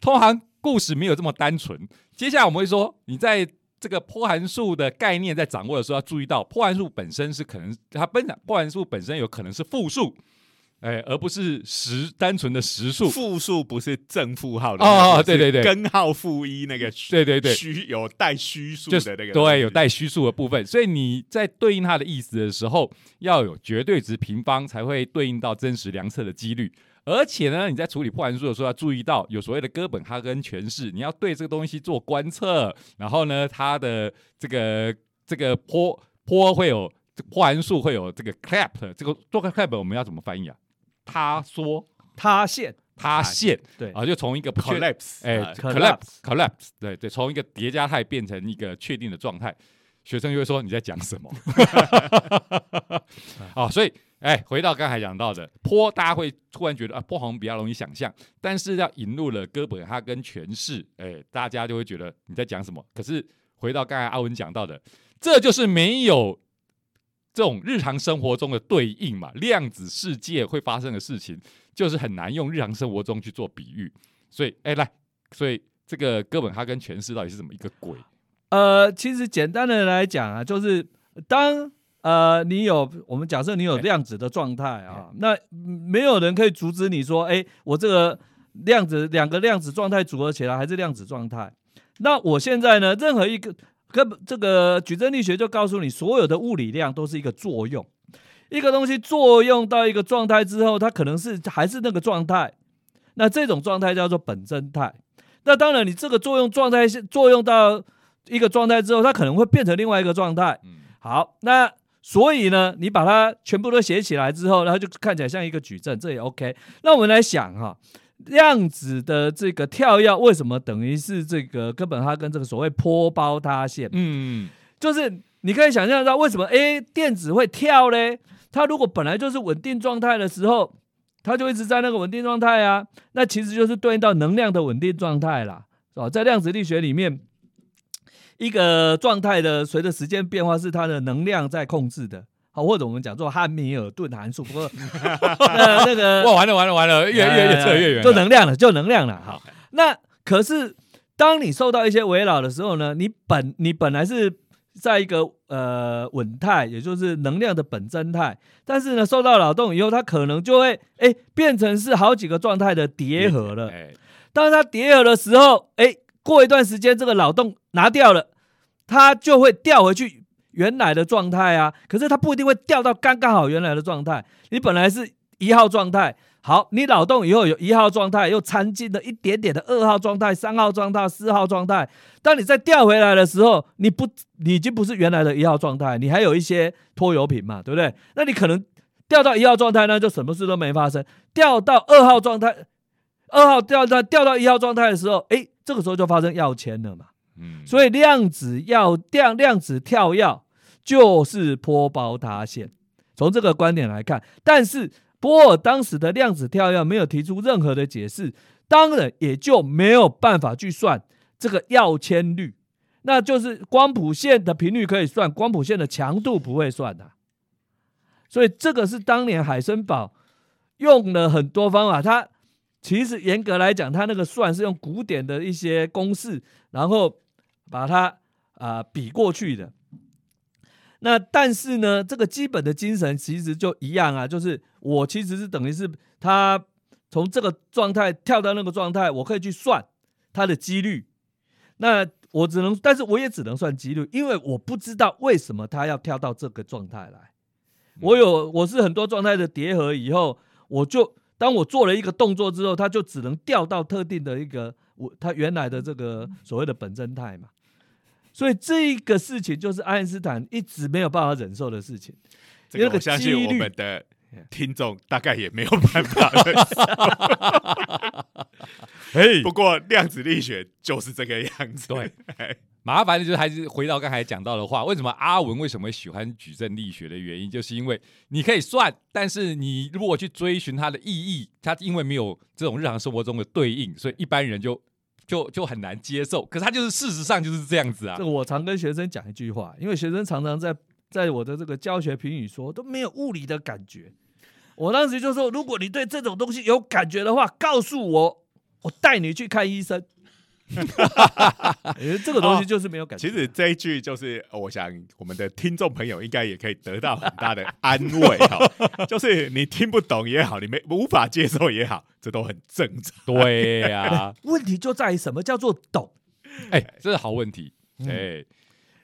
通常故事没有这么单纯。接下来我们会说，你在这个波函数的概念在掌握的时候，要注意到波函数本身是可能它本波函数本身有可能是复数，哎，而不是实单纯的实数。复数不是正负号的哦那个对对对根号负一那个对对对，虚有带虚数就是的那个对有带虚数的部分，所以你在对应它的意思的时候，要有绝对值平方才会对应到真实量测的几率。而且呢，你在处理波函数的时候要注意到有所谓的哥本哈根诠释，你要对这个东西做观测，然后呢，它的这个这个波波会有这个波函数会有这个 clap，这个做个 clap 我们要怎么翻译啊？塌缩、塌陷，塌陷对啊，就从一个 collapse 哎、啊 c o l l a p s e collapse，对对，从一个叠加态变成一个确定的状态，学生就会说你在讲什么？啊，所以哎，回到刚才讲到的坡，大家会突然觉得啊，坡好像比较容易想象，但是要引入了哥本哈根诠释，哎，大家就会觉得你在讲什么？可是回到刚才阿文讲到的，这就是没有。这种日常生活中的对应嘛，量子世界会发生的事情，就是很难用日常生活中去做比喻。所以，哎，来，所以这个哥本哈根诠释到底是怎么一个鬼？呃，其实简单的来讲啊，就是当呃你有我们假设你有量子的状态啊，那嗯没有人可以阻止你说，哎，我这个量子两个量子状态组合起来还是量子状态。那我现在呢，任何一个根本这个矩阵力学就告诉你，所有的物理量都是一个作用。一个东西作用到一个状态之后，它可能是还是那个状态，那这种状态叫做本真态。那当然，你这个作用状态是作用到一个状态之后，它可能会变成另外一个状态。嗯，好，那所以呢，你把它全部都写起来之后，然后就看起来像一个矩阵，这也 OK。那我们来想哈，量子的这个跳跃为什么等于是这个哥本哈根这个所谓坡包塌陷？嗯，就是你可以想象到为什么诶电子会跳嘞？它如果本来就是稳定状态的时候，它就一直在那个稳定状态啊，那其实就是对应到能量的稳定状态啦。吧？在量子力学里面，一个状态的随着时间变化是它的能量在控制的。好，或者我们讲做汉密尔顿函数，不过那 那个哇，完了完了完了，越越越扯越远了，就能量了，就能量了。好，那可是当你受到一些围绕的时候呢，你本你本来是在一个呃稳态，也就是能量的本真态，但是呢，受到扰动以后，它可能就会哎变成是好几个状态的叠合了。哎当它叠合的时候，哎，过一段时间这个扰动拿掉了，它就会调回去原来的状态啊。可是它不一定会调到刚刚好原来的状态。你本来是一号状态，好，你脑洞以后有一号状态，又掺进了一点点的二号状态、三号状态、四号状态。当你再调回来的时候，你不，你已经不是原来的一号状态，你还有一些拖油瓶嘛，对不对？那你可能调到一号状态呢，就什么事都没发生；调到二号状态。二号掉到掉到一号状态的时候，哎，这个时候就发生要钱了嘛。所以量子要量量子跳跃就是坡包塌陷。从这个观点来看，但是波尔当时的量子跳跃没有提出任何的解释，当然也就没有办法去算这个跃迁率。那就是光谱线的频率可以算，光谱线的强度不会算的、所以这个是当年海森堡用了很多方法，他其实严格来讲，他那个算是用古典的一些公式，然后把它啊、呃比过去的。那但是呢，这个基本的精神其实就一样啊，就是我其实是等于是他从这个状态跳到那个状态，我可以去算它的几率。那我只能，但是我也只能算几率，因为我不知道为什么他要跳到这个状态来。我有我是很多状态的叠合以后，我就当我做了一个动作之后，它就只能掉到特定的一个我它原来的这个所谓的本真态嘛。所以这个事情就是爱因斯坦一直没有办法忍受的事情。这个我相信我们的听众大概也没有办法忍受。嘿，不过量子力学就是这个样子。对哎，麻烦的就是还是回到刚才讲到的话，为什么阿文为什么喜欢矩阵力学的原因，就是因为你可以算，但是你如果去追寻它的意义，它因为没有这种日常生活中的对应，所以一般人就就就很难接受。可是他就是事实上就是这样子啊这。我常跟学生讲一句话，因为学生常常在在我的这个教学评语说都没有物理的感觉。我当时就说，如果你对这种东西有感觉的话，告诉我，我带你去看医生。因 为这个东西就是没有感觉。其实这一句就是，呃我想我们的听众朋友应该也可以得到很大的安慰哈，就是你听不懂也好，你没无法接受也好，这都很正常。对呀、问题就在于什么叫做懂？哎、这是好问题。嗯哎、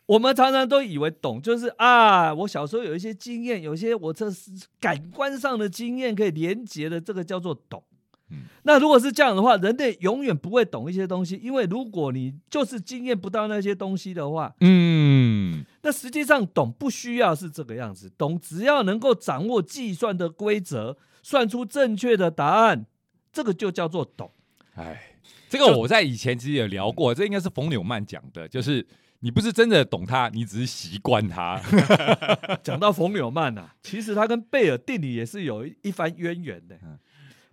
我们常常都以为懂就是啊，我小时候有一些经验，有一些我这是感官上的经验可以连接的，这个叫做懂。嗯那如果是这样的话，人类永远不会懂一些东西，因为如果你就是经验不到那些东西的话，嗯，那实际上懂不需要是这个样子，懂只要能够掌握计算的规则，算出正确的答案，这个就叫做懂。哎，这个我在以前其实也聊过，这应该是冯纽曼讲的，就是你不是真的懂他，你只是习惯他。讲到冯纽曼啊，其实他跟贝尔定理也是有一一番渊源的嗯。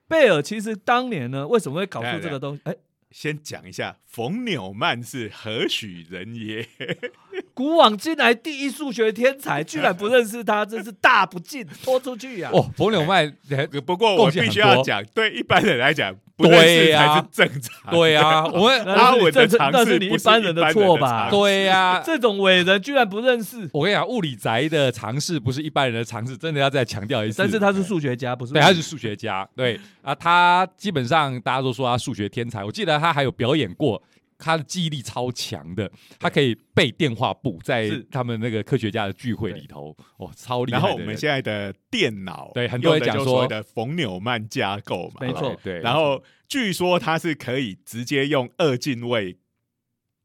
贝尔其实当年呢，为什么会搞出这个东西？哎，先讲一下，冯纽曼是何许人也？古往今来第一数学天才，居然不认识他，真是大不敬，拖出去呀、啊！哦，冯纽曼，哎不过我必须要讲，对一般人来讲，不认识才是正常。对啊，我们阿文的是你这那是你一般人的错吧？常识对呀、这种伟人居然不认识，我跟你讲，物理宅的尝试不是一般人的尝试，真的要再强调一次。但是他是数学家，不是？对，他是数学家，对啊，他基本上大家都说他数学天才。我记得他还有表演过，他的记忆力超强的，他可以背电话簿，在他们那个科学家的聚会里头，哦，超厉害的。然后我们现在的电脑，对很多人讲说的冯纽曼架构嘛，没错对，然后据说他是可以直接用二进位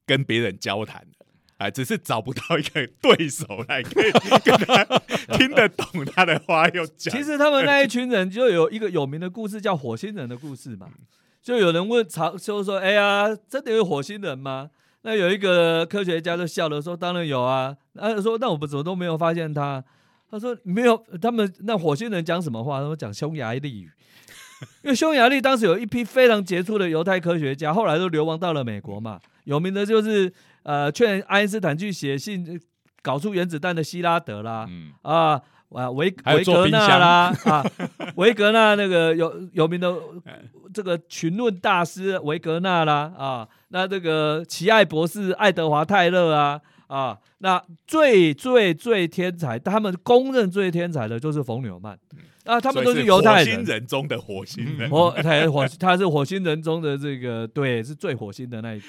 跟别人交谈的。啊，只是找不到一个对手来可以跟他听得懂他的话又讲。其实他们那一群人就有一个有名的故事，叫火星人的故事嘛。就有人问常就说：“哎呀，真的有火星人吗？”那有一个科学家就笑了说：“当然有啊。”他说：“那我们怎么都没有发现他？”他说：“没有，他们那火星人讲什么话？他们讲匈牙利语。”因为匈牙利当时有一批非常杰出的犹太科学家，后来都流亡到了美国嘛。有名的就是呃劝爱因斯坦去写信搞出原子弹的希拉德啦，嗯，啊啊维维格纳啦 啊维格纳那个有有名的这个群论大师维格纳啦啊，那这个奇爱博士爱德华泰勒啊啊，那最最最天才，他们公认最天才的就是冯纽曼啊，他们都是犹太火星人中的火星人。火，他火，他是火星人中的这个，对，是最火星的那一个。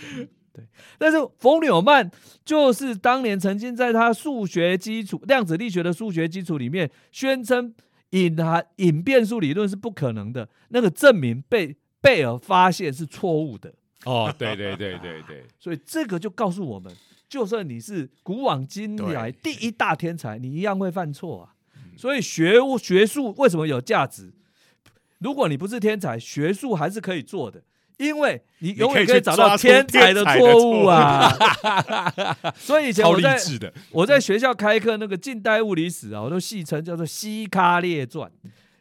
对，但是冯纽曼就是当年曾经在他数学基础、量子力学的数学基础里面宣称隐含隐变数理论是不可能的，那个证明被贝尔发现是错误的，哦，对对对对对，所以这个就告诉我们，就算你是古往今来第一大天才，你一样会犯错啊。所以学物学术为什么有价值？如果你不是天才，学术还是可以做的，因为你永远可以找到天才的错误啊。所以以前我在志的，我在学校开课那个近代物理史啊，我都戏称叫做西咖列传，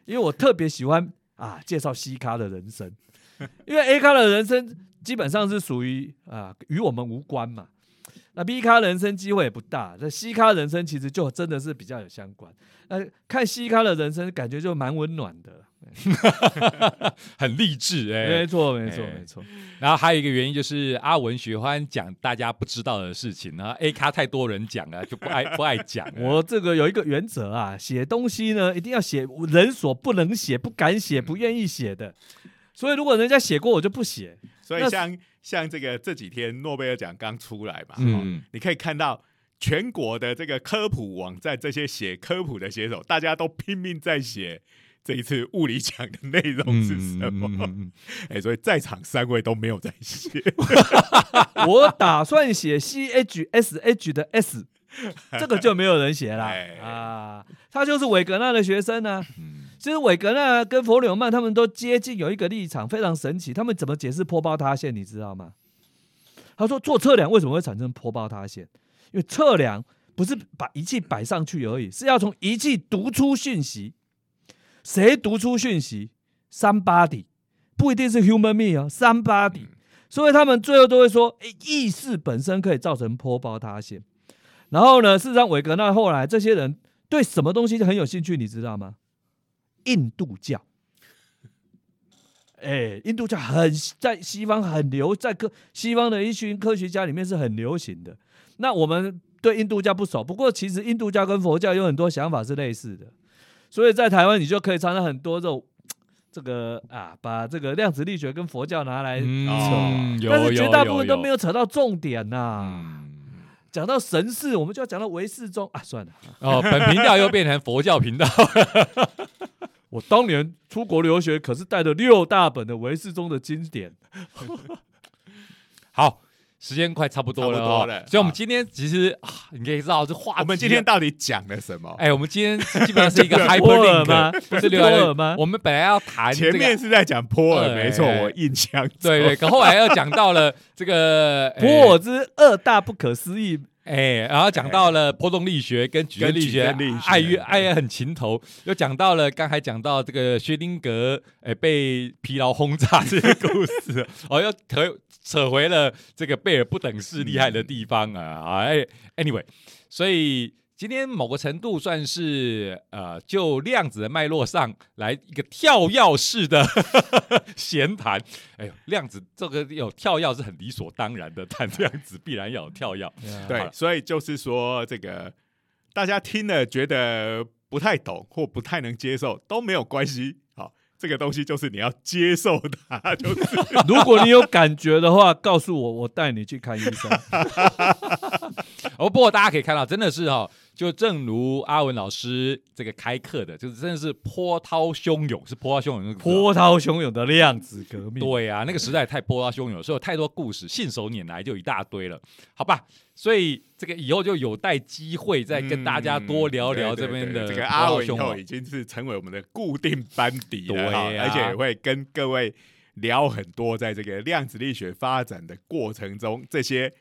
因为我特别喜欢啊介绍西咖的人生，因为 A 咖的人生基本上是属于啊与我们无关嘛。那 B 咖人生机会也不大，那 C 咖人生其实就真的是比较有相关。那看 C 咖的人生，感觉就蛮温暖的。很励志哎没。错，没错，哎没错。然后还有一个原因就是阿文喜欢讲大家不知道的事情，然后 A 咖太多人讲了，就不爱 不爱讲。我这个有一个原则啊，写东西呢一定要写人所不能写、不敢写、不愿意写的。所以如果人家写过，我就不写。所以像像这个这几天诺贝尔奖刚出来嘛，嗯哦你可以看到全国的这个科普网站，这些写科普的写手，大家都拼命在写这一次物理奖的内容是什么。哎、所以在场三位都没有在写，我打算写 C H S H 的 S，这个就没有人写啦哎啊。他就是韦格纳的学生呢、嗯其实韦格纳跟佛柳曼他们都接近，有一个立场非常神奇。他们怎么解释坡包塌陷？你知道吗？他说做测量为什么会产生坡包塌陷？因为测量不是把仪器摆上去而已，是要从仪器读出讯息。谁读出讯息？Somebody，不一定是 human me 哦，somebody。所以他们最后都会说，诶意识本身可以造成坡包塌陷。然后呢，事实上韦格纳后来这些人对什么东西很有兴趣，你知道吗？印度教。哎，印度教很在西方很流，在科西方的一群科学家里面是很流行的。那我们对印度教不熟，不过其实印度教跟佛教有很多想法是类似的，所以在台湾你就可以尝到很多这种 这个啊，把这个量子力学跟佛教拿来扯，但是绝大部分都没有。扯到重点呐、嗯讲到神事，我们就要讲到唯世宗啊，算了，哦，本频道又变成佛教频道。我当年出国留学可是带着六大本的唯世宗的经典。好，时间快差不多了哦。不多了。所以我们今天其实啊，你可以知道这话我们今天到底讲了什么？哎，我们今天基本上是一个 波尔吗？hyperlink，不是对波尔吗？我们本来要谈这个前面是在讲波尔，哎没错，哎我印象中对对，可后来又讲到了这个哎 波尔之二大不可思议，哎，然后讲到了波动力学跟矩阵力学，力学爱与爱也很情头，又讲到了刚才讲到这个薛定格哎被疲劳轰炸这个故事，哦，又扯扯回了这个贝尔不等式厉害的地方啊，哎，anyway，所以。今天某个程度算是呃，就量子的脉络上来一个跳跃式的 闲谈。哎呦，量子这个有跳跃是很理所当然的，谈量子必然要有跳跃。好对，所以就是说，这个大家听了觉得不太懂或不太能接受都没有关系。好，这个东西就是你要接受它，就是 如果你有感觉的话，告诉我，我带你去看医生。哦，不过大家可以看到，真的是哈、就正如阿文老师这个开课的，就是真的是波涛汹涌，是波涛汹涌那个字哦波涛汹涌的量子革命，对啊，那个时代太波涛汹涌，所以有太多故事，信手拈来就一大堆了，好吧？所以这个以后就有待机会再跟大家多聊聊这边的这个阿文以后已经是成为我们的固定班底了，对啊。而且也会跟各位聊很多在这个量子力学发展的过程中这些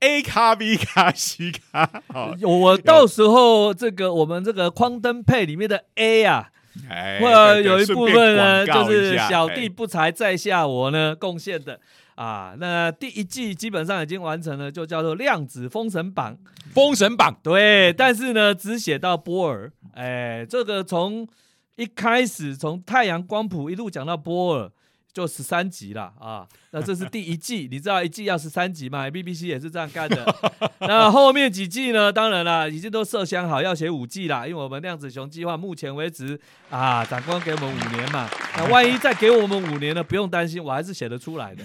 A 咖 B 咖 C 咖，好，我到时候这个我们这个框灯配里面的 A 啊，哎，或有一部分呢，就是小弟不才在下我呢贡献的啊。那第一季基本上已经完成了，就叫做量子封神榜。封神榜对，但是呢，只写到波尔，哎，这个从一开始从太阳光谱一路讲到波尔。就十三集啦啊，那这是第一季，你知道一季要十三集吗？BBC 也是这样干的。那后面几季呢？当然啦，已经都设想好要写五季啦，因为我们量子熊计划目前为止啊，长官给我们五年嘛，那万一再给我们五年呢？不用担心，我还是写得出来的。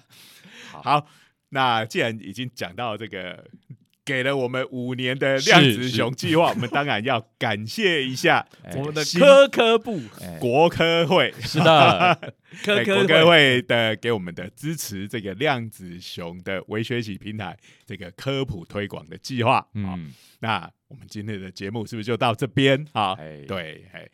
好，那既然已经讲到这个。给了我们五年的量子熊计划，我们当然要感谢一下 我们的科科部国科会。是的，科国科会的给我们的支持，这个量子熊的微学习平台这个科普推广的计划。嗯，那我们今天的节目是不是就到这边？好，对，哎。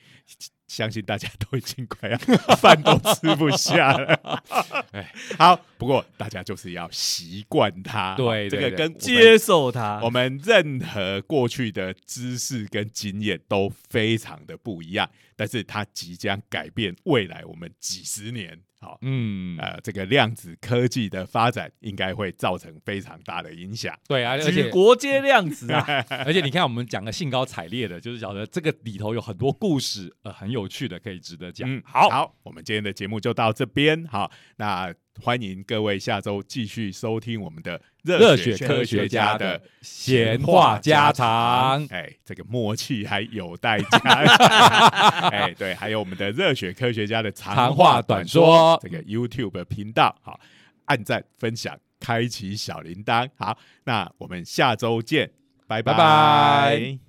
相信大家都已经快要饭都吃不下了。哎，好，不过大家就是要习惯它，对，这个跟接受它。我们任何过去的知识跟经验都非常的不一样，但是它即将改变未来我们几十年。好，嗯，呃，这个量子科技的发展应该会造成非常大的影响。对啊，而且国接量子啊，而且你看，我们讲的兴高采烈的，就是晓得这个里头有很多故事，呃，很有趣的，可以值得讲。好，好，我们今天的节目就到这边。好，那欢迎各位下周继续收听我们的热血科学家的闲话家常。哎，这个默契还有待加。哎，对，还有我们的热血科学家的长话短说。这个 YouTube 频道，好，按赞、分享、开启小铃铛，好，那我们下周见，拜拜拜。